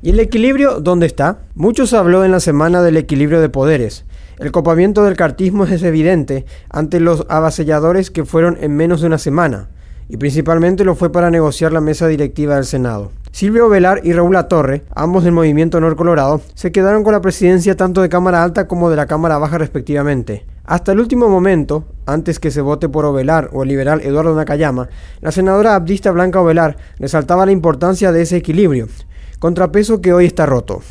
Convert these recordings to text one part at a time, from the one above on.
¿Y el equilibrio dónde está? Muchos habló en la semana del equilibrio de poderes. El copamiento del cartismo es evidente ante los avasalladores que fueron en menos de una semana, y principalmente lo fue para negociar la mesa directiva del Senado. Silvio Velar y Raúl Torre, ambos del movimiento Nor Colorado, se quedaron con la presidencia tanto de Cámara Alta como de la Cámara Baja respectivamente. Hasta el último momento, antes que se vote por Ovelar o el liberal Eduardo Nakayama, la senadora abdista Blanca Ovelar resaltaba la importancia de ese equilibrio, contrapeso que hoy está roto.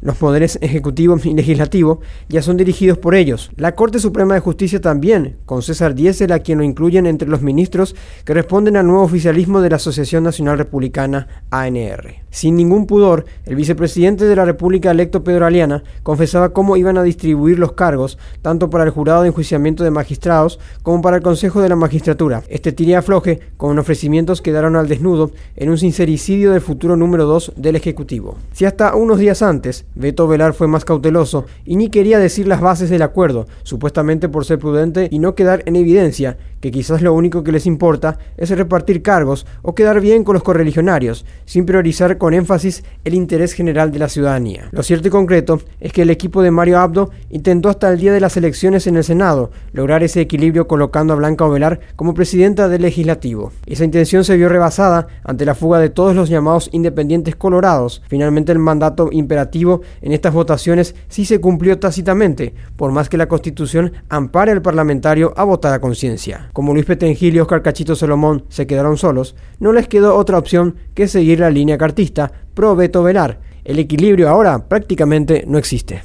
Los poderes ejecutivo y legislativo ya son dirigidos por ellos. La Corte Suprema de Justicia también, con César Diesel a quien lo incluyen entre los ministros que responden al nuevo oficialismo de la Asociación Nacional Republicana ANR. Sin ningún pudor, el vicepresidente de la República electo Pedro Aliana confesaba cómo iban a distribuir los cargos, tanto para el jurado de enjuiciamiento de magistrados como para el Consejo de la Magistratura. Este tiría afloje con ofrecimientos quedaron al desnudo en un sincericidio del futuro número 2 del Ejecutivo. Si hasta unos días antes Beto Velar fue más cauteloso y ni quería decir las bases del acuerdo, supuestamente por ser prudente y no quedar en evidencia que quizás lo único que les importa es repartir cargos o quedar bien con los correligionarios, sin priorizar con énfasis el interés general de la ciudadanía. Lo cierto y concreto es que el equipo de Mario Abdo intentó hasta el día de las elecciones en el Senado lograr ese equilibrio colocando a Blanca Ovelar como presidenta del legislativo. Esa intención se vio rebasada ante la fuga de todos los llamados independientes colorados. Finalmente el mandato imperativo en estas votaciones sí se cumplió tácitamente, por más que la Constitución ampare al parlamentario a votar a conciencia. Como Luis Petengil y Oscar Cachito Solomón se quedaron solos, no les quedó otra opción que seguir la línea cartista pro Beto Velar. El equilibrio ahora prácticamente no existe.